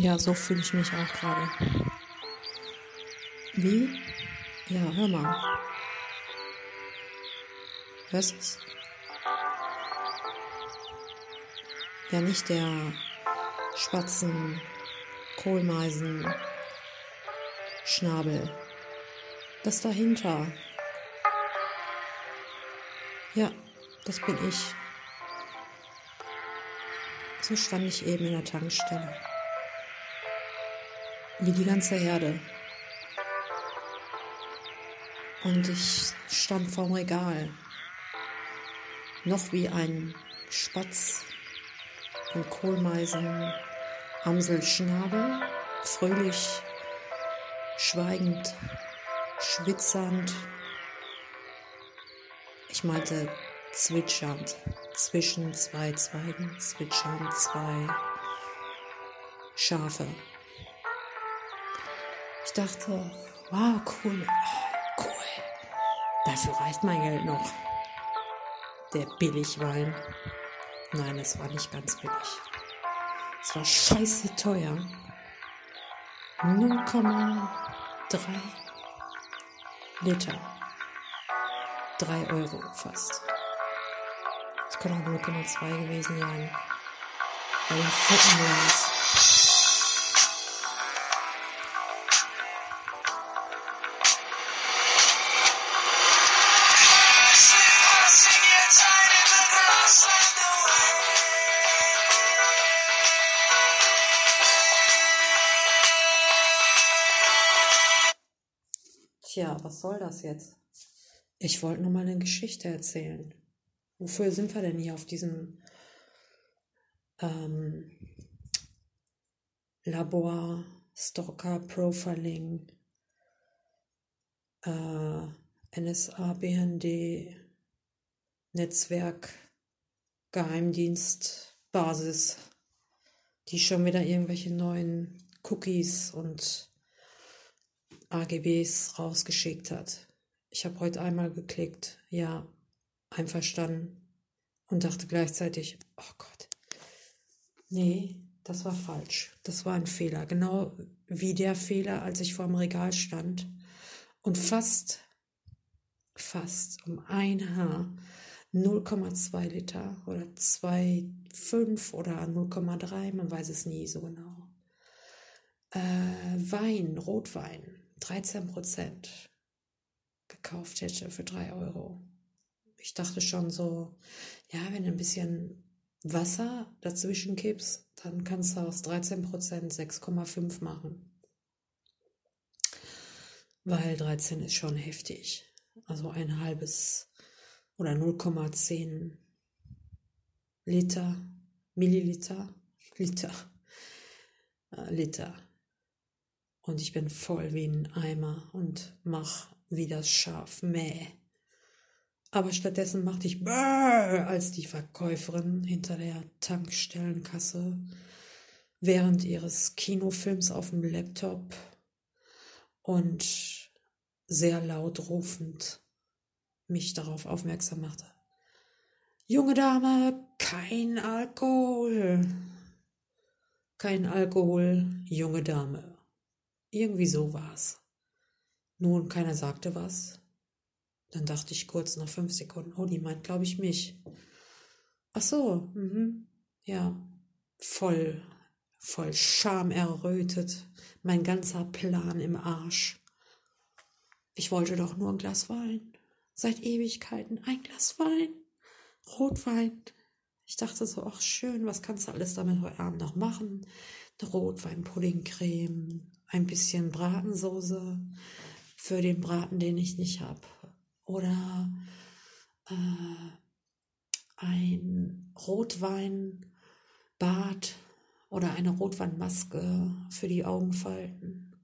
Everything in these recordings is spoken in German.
Ja, so fühle ich mich auch gerade. Wie? Ja, hör mal. Hörst du es? Ja, nicht der Spatzen, Kohlmeisen, Schnabel. Das dahinter. Ja, das bin ich. So stand ich eben in der Tankstelle. Wie die ganze Herde. Und ich stand vorm Regal. Noch wie ein Spatz und Kohlmeisen, Amselschnabel, fröhlich, schweigend, schwitzernd. Ich meinte zwitschernd, zwischen zwei Zweigen, zwitschernd zwei Schafe. Ich dachte, wow, cool, cool. Dafür reicht mein Geld noch. Der Billigwein. Nein, es war nicht ganz billig. Es war scheiße teuer. 0,3 Liter. 3 Euro fast. Es kann auch 0,2 gewesen sein. Bei den fetten Glas. Tja, was soll das jetzt? Ich wollte nur mal eine Geschichte erzählen. Wofür sind wir denn hier auf diesem ähm, Labor, Stalker, Profiling, äh, NSA, BND, Netzwerk, Geheimdienst, Basis, die schon wieder irgendwelche neuen Cookies und AGBs rausgeschickt hat. Ich habe heute einmal geklickt, ja, einverstanden und dachte gleichzeitig, oh Gott, nee, das war falsch. Das war ein Fehler. Genau wie der Fehler, als ich vor dem Regal stand und fast, fast um ein Haar 0,2 Liter oder 2,5 oder 0,3, man weiß es nie so genau. Äh, Wein, Rotwein, 13 Prozent gekauft hätte für 3 Euro. Ich dachte schon so, ja, wenn du ein bisschen Wasser dazwischen kippst, dann kannst du aus 13 Prozent 6,5 machen. Weil 13 ist schon heftig. Also ein halbes oder 0,10 Liter, Milliliter, Liter, äh, Liter und ich bin voll wie ein Eimer und mach wie das Schaf mäh. Aber stattdessen machte ich Brrr, als die Verkäuferin hinter der Tankstellenkasse während ihres Kinofilms auf dem Laptop und sehr laut rufend mich darauf aufmerksam machte. Junge Dame, kein Alkohol. Kein Alkohol, junge Dame. Irgendwie so war's. Nun, keiner sagte was. Dann dachte ich kurz nach fünf Sekunden, oh, die meint, glaube ich, mich. Ach so, mhm. ja, voll, voll Scham errötet, mein ganzer Plan im Arsch. Ich wollte doch nur ein Glas Wein. Seit Ewigkeiten ein Glas Wein. Rotwein. Ich dachte so, ach schön, was kannst du alles damit heute Abend noch machen? Eine Rotwein-Puddingcreme, ein bisschen Bratensoße für den Braten, den ich nicht habe. Oder äh, ein Rotweinbad oder eine Rotweinmaske für die Augenfalten.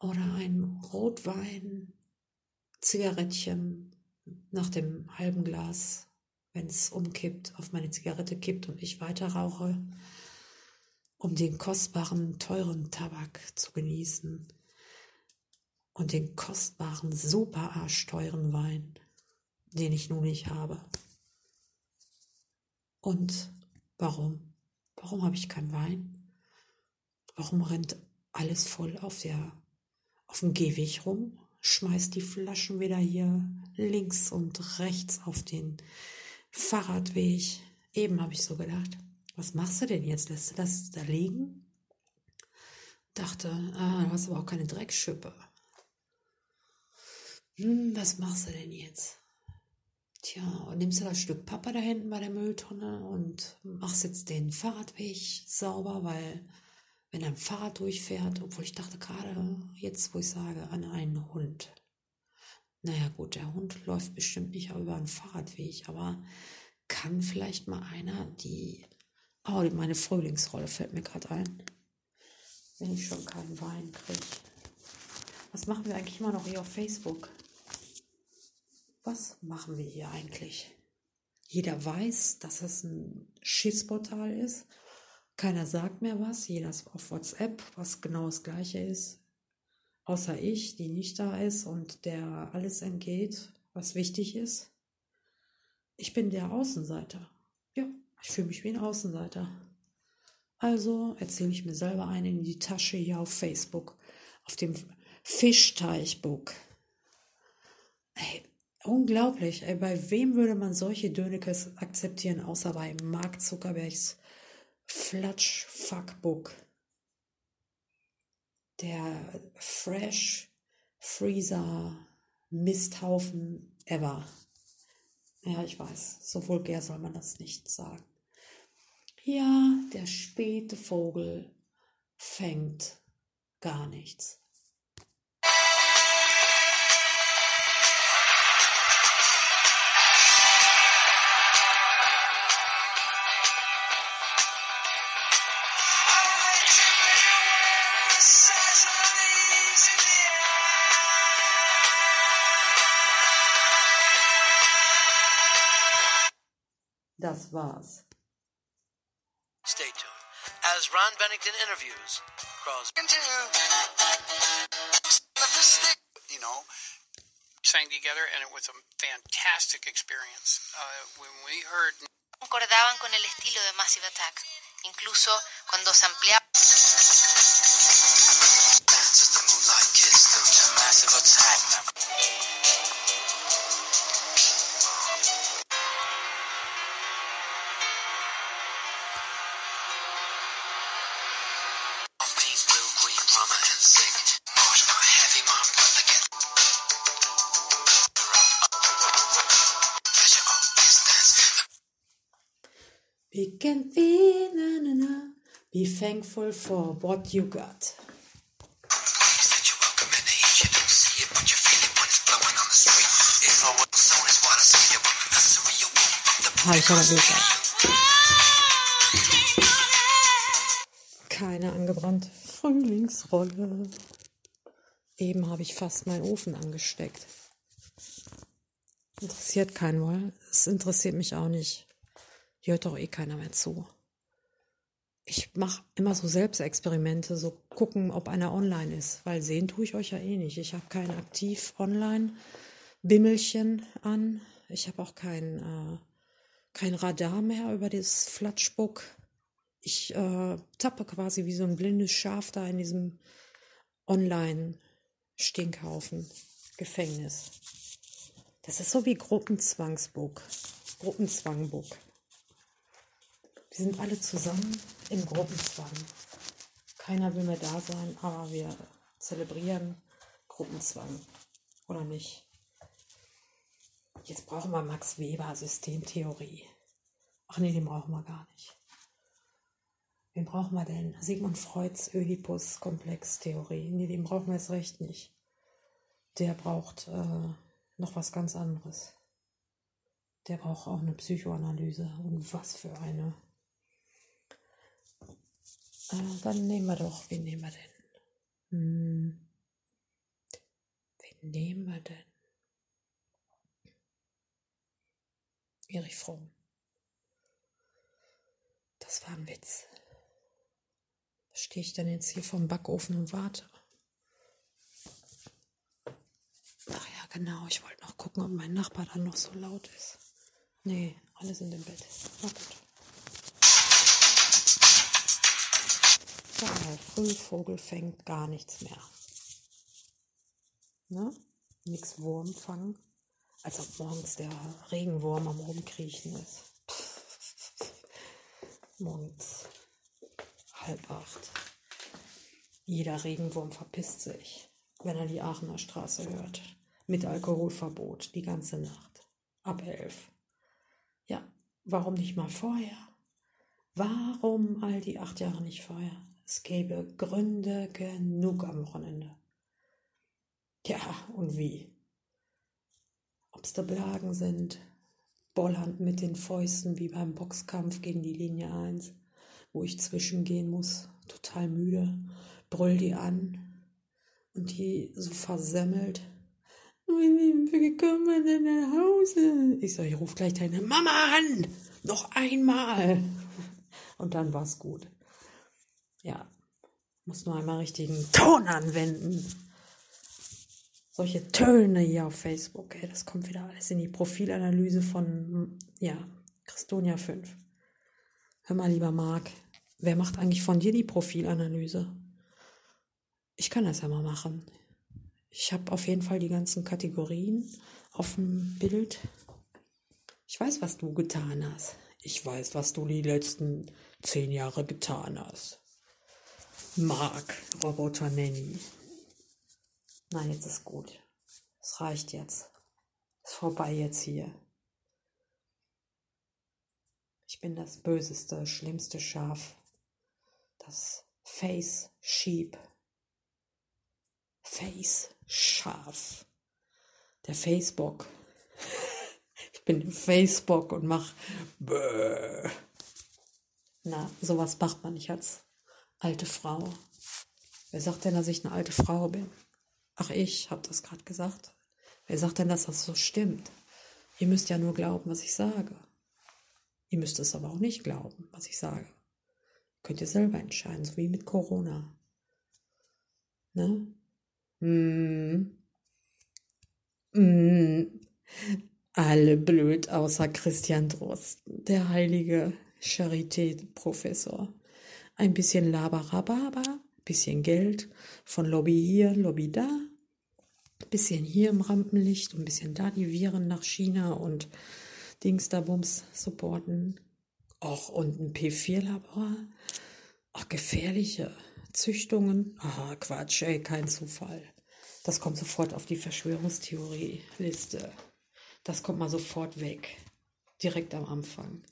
Oder ein Rotwein-Zigarettchen nach dem halben Glas, wenn es umkippt, auf meine Zigarette kippt und ich weiter rauche um den kostbaren, teuren Tabak zu genießen und den kostbaren, super arschteuren Wein, den ich nun nicht habe. Und warum? Warum habe ich keinen Wein? Warum rennt alles voll auf der auf dem Gehweg rum? Schmeißt die Flaschen wieder hier links und rechts auf den Fahrradweg. Eben habe ich so gedacht. Was machst du denn jetzt? Lässt du das da liegen? Dachte, ah, du hast aber auch keine Dreckschippe. Hm, was machst du denn jetzt? Tja, und nimmst du das Stück Papa da hinten bei der Mülltonne und machst jetzt den Fahrradweg sauber, weil wenn ein Fahrrad durchfährt, obwohl ich dachte gerade jetzt, wo ich sage, an einen Hund. Naja gut, der Hund läuft bestimmt nicht über einen Fahrradweg, aber kann vielleicht mal einer die... Oh, meine Frühlingsrolle fällt mir gerade ein. Wenn ich schon keinen Wein kriege. Was machen wir eigentlich immer noch hier auf Facebook? Was machen wir hier eigentlich? Jeder weiß, dass es ein Schießportal ist. Keiner sagt mehr was. Jeder ist auf WhatsApp, was genau das Gleiche ist. Außer ich, die nicht da ist und der alles entgeht, was wichtig ist. Ich bin der Außenseiter. Ich fühle mich wie ein Außenseiter. Also erzähle ich mir selber einen in die Tasche hier auf Facebook, auf dem Fischteichbook. Ey, Unglaublich. Ey, bei wem würde man solche Dönekes akzeptieren, außer bei Mark Zuckerbergs Flatsch-Fuckbook? Der Fresh Freezer Misthaufen ever. Ja, ich weiß, so vulgär soll man das nicht sagen. Ja, der späte Vogel fängt gar nichts. Das war's. Stay Ron Bennington interviews Crosby. You know, sang together and it was a fantastic experience. Uh, when we heard concordaban con el estilo de Massive Attack, incluso cuando se ampliaba can be, na, na, na, be thankful for what you got. Habe ich aber gesagt. Keine angebrannte Frühlingsrolle. Eben habe ich fast meinen Ofen angesteckt. Interessiert keinen wohl. Es interessiert mich auch nicht. Hört doch eh keiner mehr zu. Ich mache immer so Selbstexperimente, so gucken, ob einer online ist, weil sehen tue ich euch ja eh nicht. Ich habe kein aktiv online Bimmelchen an. Ich habe auch kein, äh, kein Radar mehr über das Flatschbuck. Ich äh, tappe quasi wie so ein blindes Schaf da in diesem Online-Stinkhaufen Gefängnis. Das ist so wie Gruppenzwangsbuck. Gruppenzwangbuck. Wir sind alle zusammen im Gruppenzwang. Keiner will mehr da sein, aber wir zelebrieren Gruppenzwang. Oder nicht? Jetzt brauchen wir Max Weber Systemtheorie. Ach nee, den brauchen wir gar nicht. Wen brauchen wir denn? Sigmund Freuds Oedipus-Komplex-Theorie. Nee, den brauchen wir jetzt recht nicht. Der braucht äh, noch was ganz anderes. Der braucht auch eine Psychoanalyse. Und was für eine. Äh, dann nehmen wir doch, wen nehmen wir denn? Hm. Wen nehmen wir denn? Erich Fromm. Das war ein Witz. Stehe ich dann jetzt hier vom Backofen und warte? Ach ja, genau. Ich wollte noch gucken, ob mein Nachbar dann noch so laut ist. Nee, alle sind im Bett. Na gut. Total Frühvogel fängt gar nichts mehr. Ne? Nix Wurm fangen. Als ob morgens der Regenwurm am Rumkriechen ist. Morgens halb acht. Jeder Regenwurm verpisst sich, wenn er die Aachener Straße hört. Mit Alkoholverbot die ganze Nacht. Ab elf. Ja, warum nicht mal vorher? Warum all die acht Jahre nicht vorher? Es gäbe Gründe genug am Wochenende. Ja, und wie? Ob's da Blagen sind, bollernd mit den Fäusten wie beim Boxkampf gegen die Linie 1, wo ich zwischengehen muss, total müde, brüll die an und die so versemmelt. Wie kommen wir denn nach Hause? Ich sag, ich ruf gleich deine Mama an! Noch einmal! Und dann war's gut. Ja, muss nur einmal richtigen Ton anwenden. Solche Töne hier auf Facebook, ey, das kommt wieder alles in die Profilanalyse von, ja, Christonia 5. Hör mal, lieber Marc, wer macht eigentlich von dir die Profilanalyse? Ich kann das ja mal machen. Ich habe auf jeden Fall die ganzen Kategorien auf dem Bild. Ich weiß, was du getan hast. Ich weiß, was du die letzten zehn Jahre getan hast. Mark, Roboter Nanny. Nein, jetzt ist gut. Es reicht jetzt. Ist vorbei jetzt hier. Ich bin das böseste, schlimmste Schaf. Das Face Sheep. Face Schaf. Der Facebook. Ich bin Facebook und mach Bäh. Na, sowas macht man nicht als alte Frau. Wer sagt denn, dass ich eine alte Frau bin? Ach, ich habe das gerade gesagt. Wer sagt denn, dass das so stimmt? Ihr müsst ja nur glauben, was ich sage. Ihr müsst es aber auch nicht glauben, was ich sage. Könnt ihr selber entscheiden, so wie mit Corona. Ne? Mm. Mm. Alle blöd, außer Christian Drosten, der heilige Charité-Professor. Ein bisschen Labarababa, bisschen Geld von Lobby hier, Lobby da, bisschen hier im Rampenlicht und bisschen da die Viren nach China und Dings da Bums supporten. Och, und ein P4-Labor. Ach, gefährliche Züchtungen. Aha, Quatsch, ey, kein Zufall. Das kommt sofort auf die Verschwörungstheorie-Liste. Das kommt mal sofort weg. Direkt am Anfang.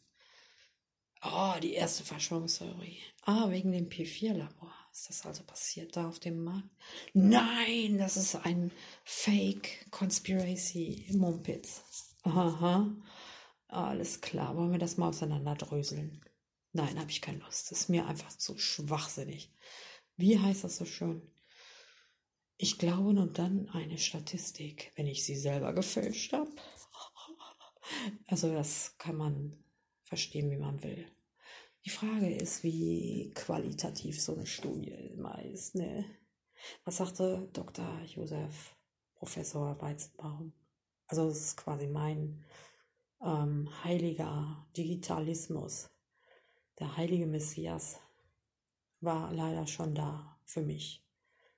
Oh, die erste Verschwörungstheorie. Ah, wegen dem P4-Labor ist das also passiert da auf dem Markt? Nein, das ist ein Fake Conspiracy Mumpitz. Aha. Alles klar, wollen wir das mal auseinanderdröseln? Nein, habe ich keine Lust. Das ist mir einfach zu schwachsinnig. Wie heißt das so schön? Ich glaube nur dann eine Statistik, wenn ich sie selber gefälscht habe. Also das kann man verstehen, wie man will. Die Frage ist, wie qualitativ so eine Studie immer ist. Ne? Was sagte Dr. Josef, Professor Weizenbaum? Also es ist quasi mein ähm, heiliger Digitalismus. Der heilige Messias war leider schon da für mich.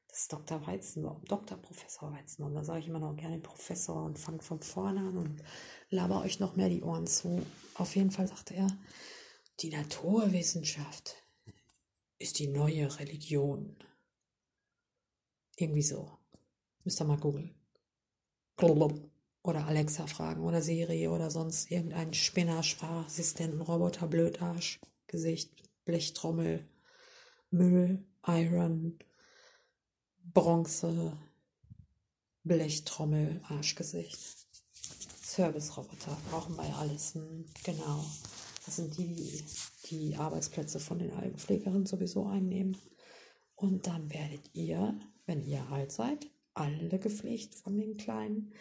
Das ist Dr. Weizenbaum, Dr. Professor Weizenbaum. Da sage ich immer noch gerne Professor und fange von vorne an und laber euch noch mehr die Ohren zu. Auf jeden Fall sagte er, die Naturwissenschaft ist die neue Religion. Irgendwie so. Müsst ihr mal googeln. Oder Alexa fragen oder Siri oder sonst irgendein Spinner, Sprachassistenten, Roboter, Blödarsch, Gesicht, Blechtrommel, Müll, Iron, Bronze, Blechtrommel, Arschgesicht. Service-Roboter brauchen wir alles. Hm, genau. Das sind die, die Arbeitsplätze von den Altenpflegerinnen sowieso einnehmen. Und dann werdet ihr, wenn ihr alt seid, alle gepflegt von den kleinen,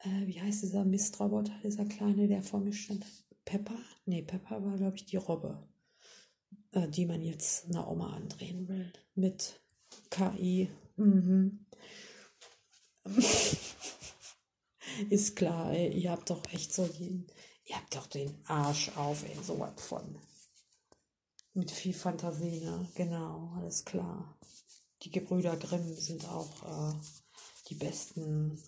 äh, wie heißt dieser Mistroboter, dieser kleine, der vor mir stand? Pepper? Nee, Pepper war, glaube ich, die Robbe, äh, die man jetzt einer Oma andrehen will. Mit KI. Mhm. Ist klar, ey, ihr habt doch echt so den, ihr habt doch den Arsch auf, ey, sowas von. Mit viel Fantasie, ne? Genau, alles klar. Die Gebrüder Grimm sind auch äh, die besten,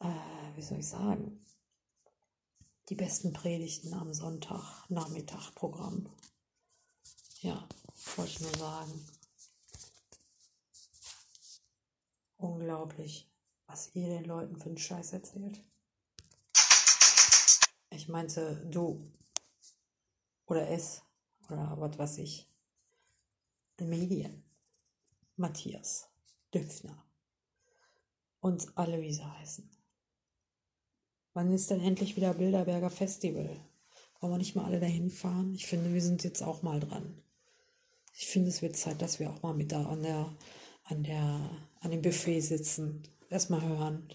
äh, wie soll ich sagen, die besten Predigten am Sonntag, Nachmittag. Ja, wollte ich nur sagen. Unglaublich, was ihr den Leuten für einen Scheiß erzählt. Ich meinte du oder es oder was weiß ich. Medien. Matthias Düpfner und alle, wie sie heißen. Wann ist denn endlich wieder Bilderberger Festival? Wollen wir nicht mal alle dahin fahren? Ich finde, wir sind jetzt auch mal dran. Ich finde, es wird Zeit, dass wir auch mal mit da an der, an der, an dem Buffet sitzen. Erstmal hören.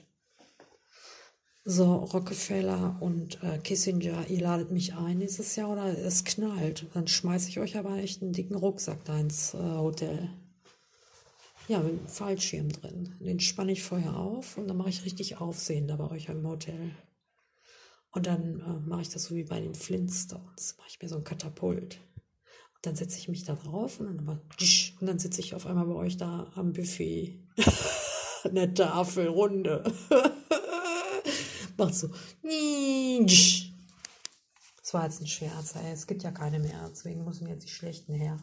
So, Rockefeller und äh, Kissinger, ihr ladet mich ein dieses Jahr oder es knallt. Dann schmeiße ich euch aber echt einen dicken Rucksack da ins äh, Hotel. Ja, mit einem Fallschirm drin. Den spanne ich vorher auf und dann mache ich richtig Aufsehen da bei euch im Hotel. Und dann äh, mache ich das so wie bei den Flintstones. Mache ich mir so ein Katapult. Und dann setze ich mich da drauf und dann, dann sitze ich auf einmal bei euch da am Buffet. Eine Tafelrunde. Macht so. Das war jetzt ein Scherz. Es gibt ja keine mehr. Deswegen müssen jetzt die schlechten her.